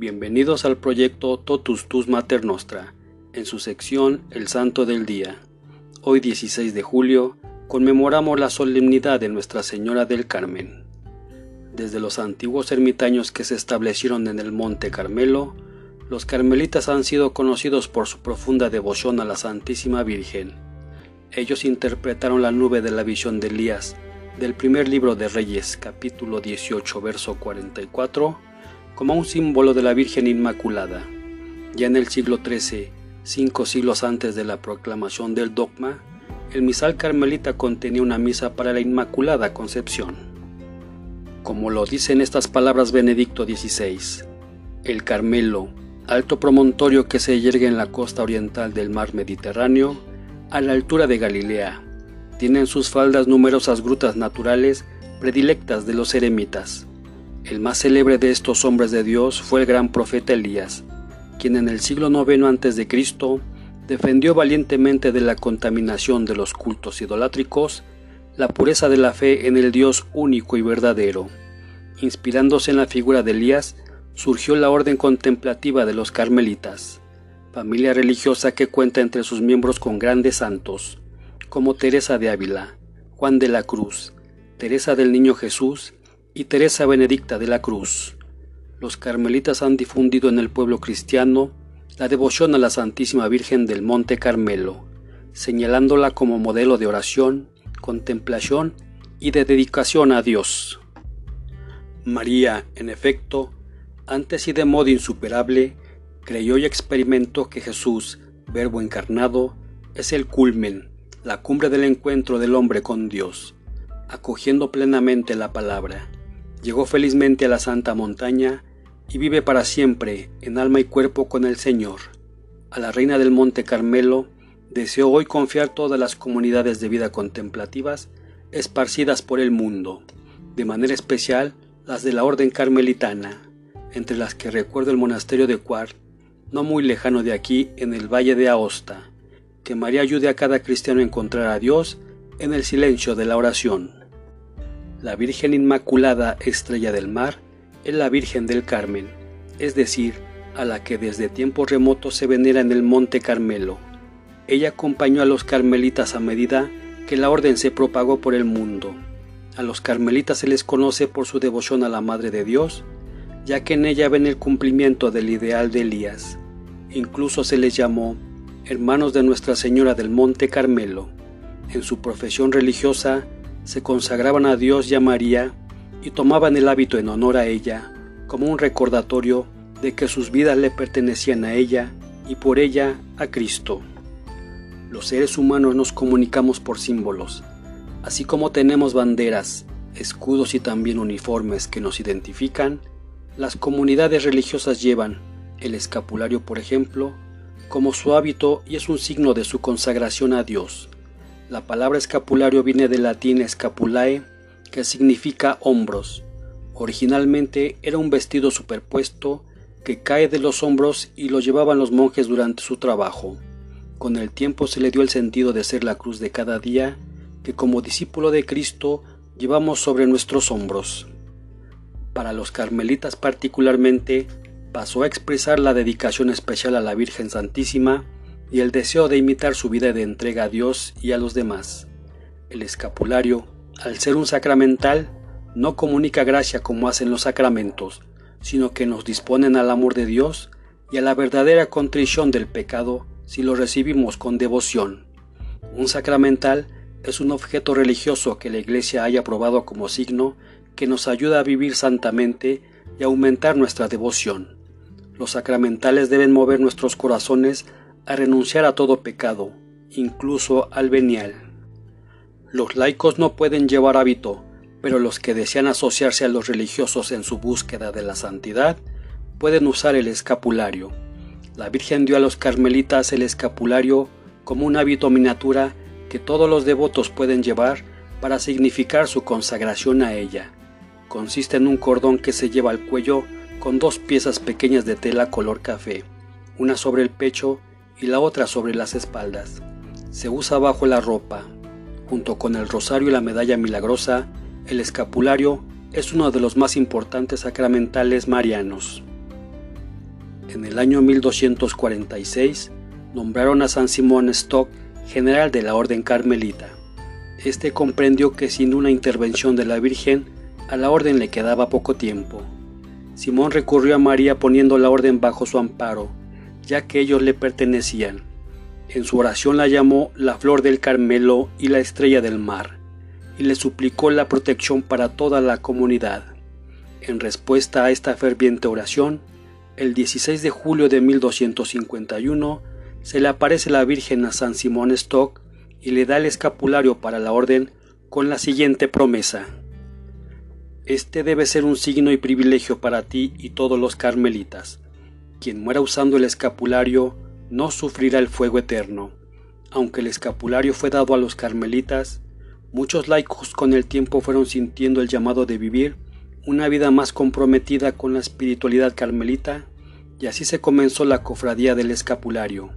Bienvenidos al proyecto Totus Tus Mater Nostra, en su sección El Santo del Día. Hoy 16 de julio conmemoramos la solemnidad de Nuestra Señora del Carmen. Desde los antiguos ermitaños que se establecieron en el Monte Carmelo, los carmelitas han sido conocidos por su profunda devoción a la Santísima Virgen. Ellos interpretaron la nube de la visión de Elías del primer libro de Reyes, capítulo 18, verso 44, como un símbolo de la Virgen Inmaculada. Ya en el siglo XIII, cinco siglos antes de la proclamación del dogma, el misal carmelita contenía una misa para la Inmaculada Concepción. Como lo dicen estas palabras Benedicto XVI, el Carmelo, alto promontorio que se yergue en la costa oriental del mar Mediterráneo, a la altura de Galilea, tiene en sus faldas numerosas grutas naturales predilectas de los eremitas. El más célebre de estos hombres de Dios fue el gran profeta Elías, quien en el siglo IX a.C. defendió valientemente de la contaminación de los cultos idolátricos la pureza de la fe en el Dios único y verdadero. Inspirándose en la figura de Elías, surgió la orden contemplativa de los carmelitas, familia religiosa que cuenta entre sus miembros con grandes santos, como Teresa de Ávila, Juan de la Cruz, Teresa del Niño Jesús y Teresa Benedicta de la Cruz. Los carmelitas han difundido en el pueblo cristiano la devoción a la Santísima Virgen del Monte Carmelo, señalándola como modelo de oración, contemplación y de dedicación a Dios. María, en efecto, antes y de modo insuperable, creyó y experimentó que Jesús, Verbo encarnado, es el culmen, la cumbre del encuentro del hombre con Dios, acogiendo plenamente la palabra Llegó felizmente a la santa montaña y vive para siempre en alma y cuerpo con el Señor. A la reina del Monte Carmelo deseo hoy confiar todas las comunidades de vida contemplativas esparcidas por el mundo, de manera especial las de la Orden Carmelitana, entre las que recuerdo el monasterio de Cuart, no muy lejano de aquí, en el valle de Aosta. Que María ayude a cada cristiano a encontrar a Dios en el silencio de la oración. La Virgen Inmaculada Estrella del Mar es la Virgen del Carmen, es decir, a la que desde tiempos remotos se venera en el Monte Carmelo. Ella acompañó a los carmelitas a medida que la orden se propagó por el mundo. A los carmelitas se les conoce por su devoción a la Madre de Dios, ya que en ella ven el cumplimiento del ideal de Elías. Incluso se les llamó hermanos de Nuestra Señora del Monte Carmelo. En su profesión religiosa se consagraban a Dios y a María y tomaban el hábito en honor a ella como un recordatorio de que sus vidas le pertenecían a ella y por ella a Cristo. Los seres humanos nos comunicamos por símbolos, así como tenemos banderas, escudos y también uniformes que nos identifican, las comunidades religiosas llevan el escapulario, por ejemplo, como su hábito y es un signo de su consagración a Dios. La palabra escapulario viene del latín scapulae, que significa hombros. Originalmente era un vestido superpuesto que cae de los hombros y lo llevaban los monjes durante su trabajo. Con el tiempo se le dio el sentido de ser la cruz de cada día que como discípulo de Cristo llevamos sobre nuestros hombros. Para los carmelitas particularmente pasó a expresar la dedicación especial a la Virgen Santísima y el deseo de imitar su vida de entrega a Dios y a los demás. El escapulario, al ser un sacramental, no comunica gracia como hacen los sacramentos, sino que nos disponen al amor de Dios y a la verdadera contrición del pecado si lo recibimos con devoción. Un sacramental es un objeto religioso que la Iglesia haya aprobado como signo que nos ayuda a vivir santamente y aumentar nuestra devoción. Los sacramentales deben mover nuestros corazones a renunciar a todo pecado, incluso al venial. Los laicos no pueden llevar hábito, pero los que desean asociarse a los religiosos en su búsqueda de la santidad pueden usar el escapulario. La Virgen dio a los carmelitas el escapulario como un hábito miniatura que todos los devotos pueden llevar para significar su consagración a ella. Consiste en un cordón que se lleva al cuello con dos piezas pequeñas de tela color café, una sobre el pecho y la otra sobre las espaldas. Se usa bajo la ropa. Junto con el rosario y la medalla milagrosa, el escapulario es uno de los más importantes sacramentales marianos. En el año 1246 nombraron a San Simón Stock general de la Orden Carmelita. Este comprendió que sin una intervención de la Virgen, a la orden le quedaba poco tiempo. Simón recurrió a María poniendo la orden bajo su amparo, ya que ellos le pertenecían. En su oración la llamó la flor del Carmelo y la estrella del mar, y le suplicó la protección para toda la comunidad. En respuesta a esta ferviente oración, el 16 de julio de 1251 se le aparece la Virgen a San Simón Stock y le da el escapulario para la orden con la siguiente promesa. Este debe ser un signo y privilegio para ti y todos los carmelitas. Quien muera usando el escapulario no sufrirá el fuego eterno. Aunque el escapulario fue dado a los carmelitas, muchos laicos con el tiempo fueron sintiendo el llamado de vivir una vida más comprometida con la espiritualidad carmelita y así se comenzó la cofradía del escapulario,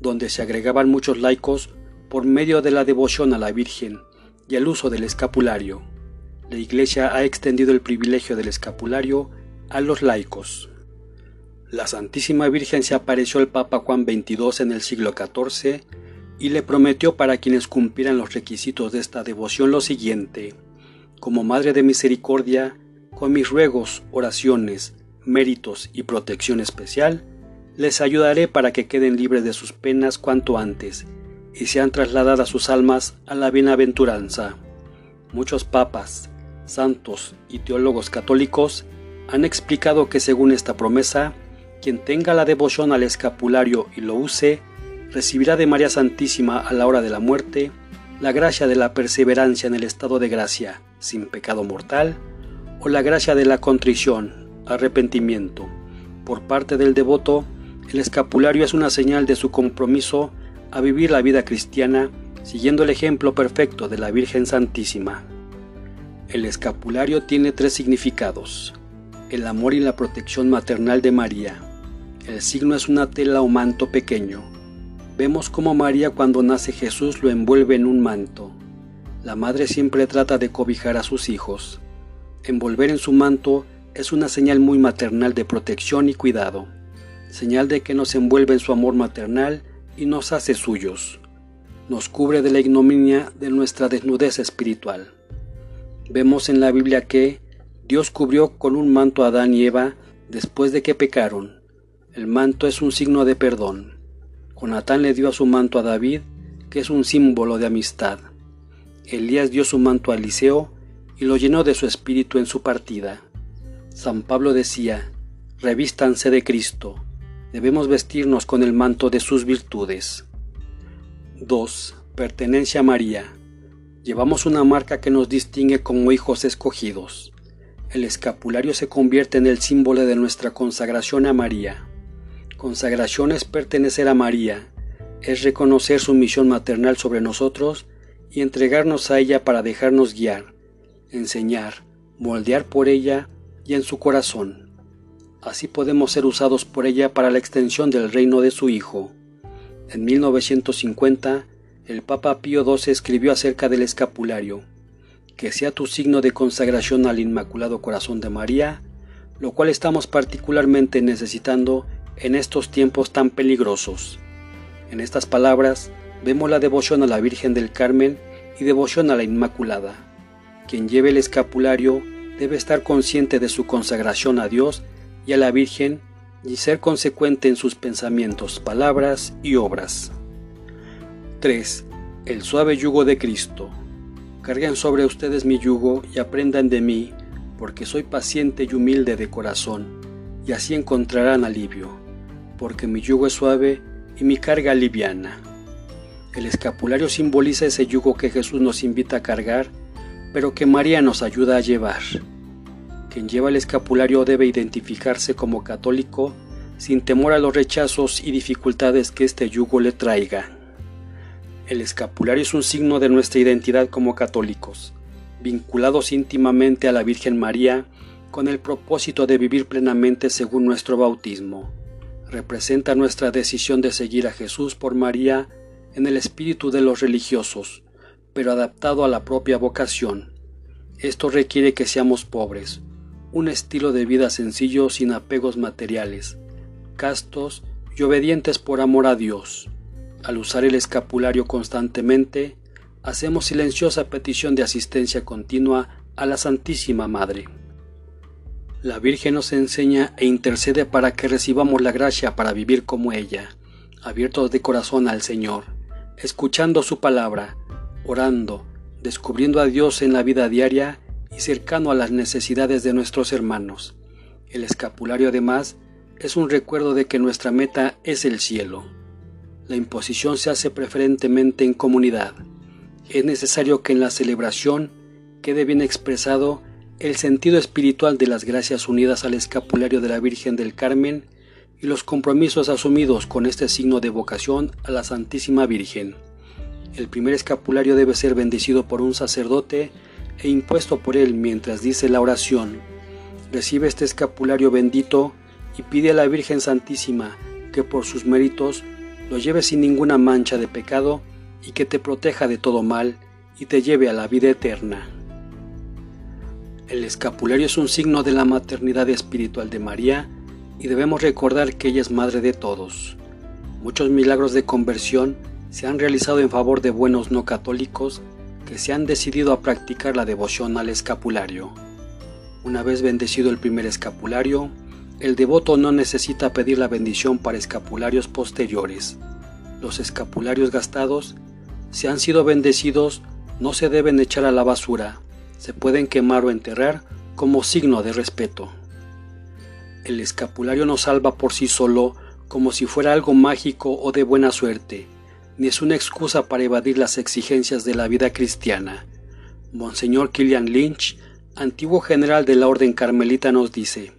donde se agregaban muchos laicos por medio de la devoción a la Virgen y el uso del escapulario. La Iglesia ha extendido el privilegio del escapulario a los laicos. La Santísima Virgen se apareció al Papa Juan XXII en el siglo XIV y le prometió para quienes cumplieran los requisitos de esta devoción lo siguiente. Como Madre de Misericordia, con mis ruegos, oraciones, méritos y protección especial, les ayudaré para que queden libres de sus penas cuanto antes y sean trasladadas sus almas a la bienaventuranza. Muchos papas, santos y teólogos católicos han explicado que según esta promesa, quien tenga la devoción al escapulario y lo use, recibirá de María Santísima a la hora de la muerte la gracia de la perseverancia en el estado de gracia, sin pecado mortal, o la gracia de la contrición, arrepentimiento. Por parte del devoto, el escapulario es una señal de su compromiso a vivir la vida cristiana siguiendo el ejemplo perfecto de la Virgen Santísima. El escapulario tiene tres significados. El amor y la protección maternal de María. El signo es una tela o manto pequeño. Vemos cómo María cuando nace Jesús lo envuelve en un manto. La madre siempre trata de cobijar a sus hijos. Envolver en su manto es una señal muy maternal de protección y cuidado, señal de que nos envuelve en su amor maternal y nos hace suyos. Nos cubre de la ignominia de nuestra desnudez espiritual. Vemos en la Biblia que Dios cubrió con un manto a Adán y Eva después de que pecaron. El manto es un signo de perdón. Jonatán le dio a su manto a David, que es un símbolo de amistad. Elías dio su manto a Eliseo y lo llenó de su espíritu en su partida. San Pablo decía, revístanse de Cristo, debemos vestirnos con el manto de sus virtudes. 2. Pertenencia a María. Llevamos una marca que nos distingue como hijos escogidos. El escapulario se convierte en el símbolo de nuestra consagración a María. Consagración es pertenecer a María, es reconocer su misión maternal sobre nosotros y entregarnos a ella para dejarnos guiar, enseñar, moldear por ella y en su corazón. Así podemos ser usados por ella para la extensión del reino de su Hijo. En 1950, el Papa Pío XII escribió acerca del escapulario, que sea tu signo de consagración al Inmaculado Corazón de María, lo cual estamos particularmente necesitando en estos tiempos tan peligrosos. En estas palabras vemos la devoción a la Virgen del Carmen y devoción a la Inmaculada. Quien lleve el escapulario debe estar consciente de su consagración a Dios y a la Virgen y ser consecuente en sus pensamientos, palabras y obras. 3. El suave yugo de Cristo. Carguen sobre ustedes mi yugo y aprendan de mí, porque soy paciente y humilde de corazón, y así encontrarán alivio, porque mi yugo es suave y mi carga liviana. El escapulario simboliza ese yugo que Jesús nos invita a cargar, pero que María nos ayuda a llevar. Quien lleva el escapulario debe identificarse como católico sin temor a los rechazos y dificultades que este yugo le traiga. El escapulario es un signo de nuestra identidad como católicos, vinculados íntimamente a la Virgen María con el propósito de vivir plenamente según nuestro bautismo. Representa nuestra decisión de seguir a Jesús por María en el espíritu de los religiosos, pero adaptado a la propia vocación. Esto requiere que seamos pobres, un estilo de vida sencillo sin apegos materiales, castos y obedientes por amor a Dios. Al usar el escapulario constantemente, hacemos silenciosa petición de asistencia continua a la Santísima Madre. La Virgen nos enseña e intercede para que recibamos la gracia para vivir como ella, abiertos de corazón al Señor, escuchando su palabra, orando, descubriendo a Dios en la vida diaria y cercano a las necesidades de nuestros hermanos. El escapulario además es un recuerdo de que nuestra meta es el cielo. La imposición se hace preferentemente en comunidad. Es necesario que en la celebración quede bien expresado el sentido espiritual de las gracias unidas al escapulario de la Virgen del Carmen y los compromisos asumidos con este signo de vocación a la Santísima Virgen. El primer escapulario debe ser bendecido por un sacerdote e impuesto por él mientras dice la oración. Recibe este escapulario bendito y pide a la Virgen Santísima que por sus méritos lo lleve sin ninguna mancha de pecado y que te proteja de todo mal y te lleve a la vida eterna. El escapulario es un signo de la maternidad espiritual de María y debemos recordar que ella es madre de todos. Muchos milagros de conversión se han realizado en favor de buenos no católicos que se han decidido a practicar la devoción al escapulario. Una vez bendecido el primer escapulario, el devoto no necesita pedir la bendición para escapularios posteriores. Los escapularios gastados, si han sido bendecidos, no se deben echar a la basura, se pueden quemar o enterrar como signo de respeto. El escapulario no salva por sí solo como si fuera algo mágico o de buena suerte, ni es una excusa para evadir las exigencias de la vida cristiana. Monseñor Killian Lynch, antiguo general de la Orden Carmelita, nos dice,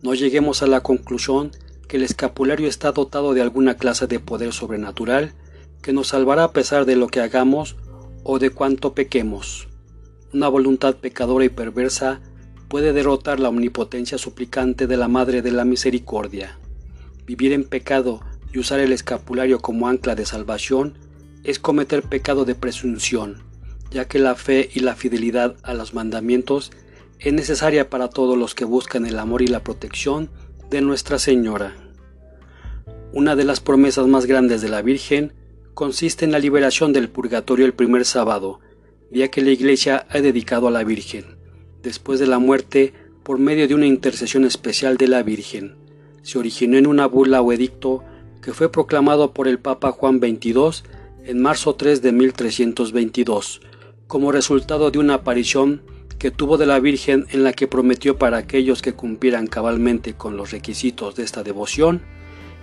no lleguemos a la conclusión que el escapulario está dotado de alguna clase de poder sobrenatural que nos salvará a pesar de lo que hagamos o de cuanto pequemos. Una voluntad pecadora y perversa puede derrotar la omnipotencia suplicante de la Madre de la Misericordia. Vivir en pecado y usar el escapulario como ancla de salvación es cometer pecado de presunción, ya que la fe y la fidelidad a los mandamientos es necesaria para todos los que buscan el amor y la protección de Nuestra Señora. Una de las promesas más grandes de la Virgen consiste en la liberación del purgatorio el primer sábado, día que la Iglesia ha dedicado a la Virgen, después de la muerte por medio de una intercesión especial de la Virgen. Se originó en una burla o edicto que fue proclamado por el Papa Juan XXII en marzo 3 de 1322, como resultado de una aparición que tuvo de la Virgen en la que prometió para aquellos que cumplieran cabalmente con los requisitos de esta devoción,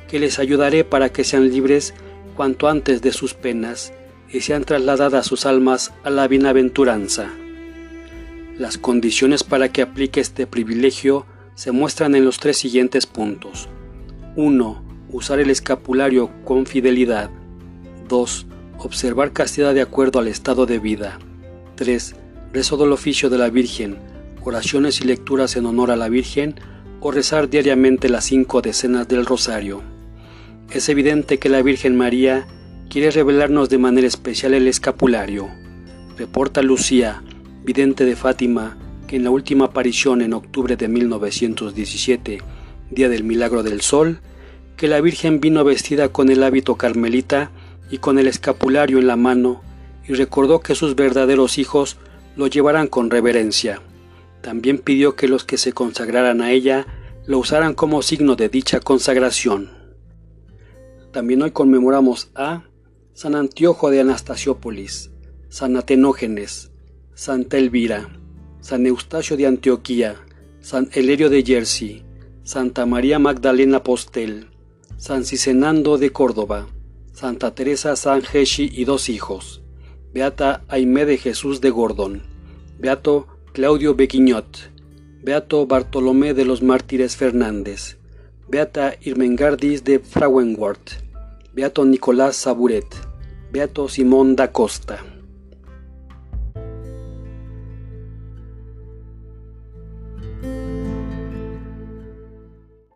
que les ayudaré para que sean libres cuanto antes de sus penas y sean trasladadas sus almas a la bienaventuranza. Las condiciones para que aplique este privilegio se muestran en los tres siguientes puntos. 1 usar el escapulario con fidelidad. 2. Observar castidad de acuerdo al estado de vida. 3. Rezo del oficio de la Virgen, oraciones y lecturas en honor a la Virgen o rezar diariamente las cinco decenas del rosario. Es evidente que la Virgen María quiere revelarnos de manera especial el escapulario. Reporta Lucía, vidente de Fátima, que en la última aparición en octubre de 1917, día del milagro del sol, que la Virgen vino vestida con el hábito carmelita y con el escapulario en la mano, y recordó que sus verdaderos hijos lo llevaran con reverencia. También pidió que los que se consagraran a ella lo usaran como signo de dicha consagración. También hoy conmemoramos a San Antiojo de Anastasiópolis, San Atenógenes, Santa Elvira, San Eustacio de Antioquía, San Elerio de Jersey, Santa María Magdalena Postel, San Cisenando de Córdoba, Santa Teresa San Sangeshi y dos hijos, Beata Aimé de Jesús de Gordon, Beato Claudio Bequiñot, Beato Bartolomé de los Mártires Fernández, Beata Irmengardis de Frauenwart, Beato Nicolás Saburet, Beato Simón da Costa.